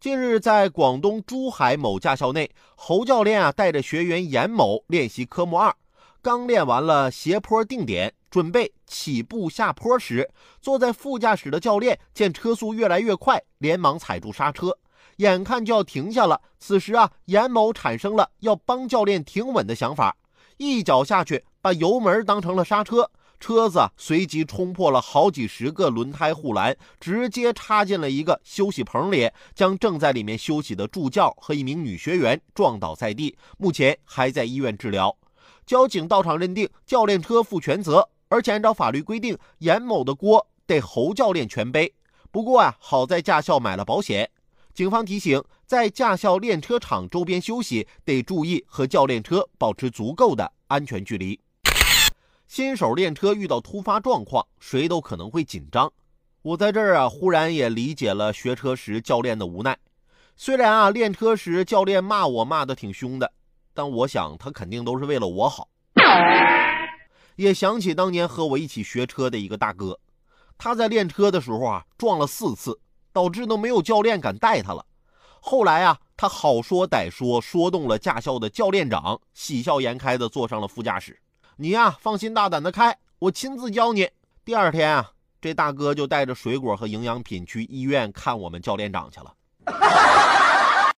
近日，在广东珠海某驾校内，侯教练啊带着学员严某练习科目二，刚练完了斜坡定点，准备起步下坡时，坐在副驾驶的教练见车速越来越快，连忙踩住刹车，眼看就要停下了。此时啊，严某产生了要帮教练停稳的想法，一脚下去，把油门当成了刹车。车子随即冲破了好几十个轮胎护栏，直接插进了一个休息棚里，将正在里面休息的助教和一名女学员撞倒在地，目前还在医院治疗。交警到场认定教练车负全责，而且按照法律规定，严某的锅得侯教练全背。不过啊，好在驾校买了保险。警方提醒，在驾校练车场周边休息，得注意和教练车保持足够的安全距离。新手练车遇到突发状况，谁都可能会紧张。我在这儿啊，忽然也理解了学车时教练的无奈。虽然啊，练车时教练骂我骂的挺凶的，但我想他肯定都是为了我好。也想起当年和我一起学车的一个大哥，他在练车的时候啊，撞了四次，导致都没有教练敢带他了。后来啊，他好说歹说，说动了驾校的教练长，喜笑颜开的坐上了副驾驶。你呀，放心大胆的开，我亲自教你。第二天啊，这大哥就带着水果和营养品去医院看我们教练长去了。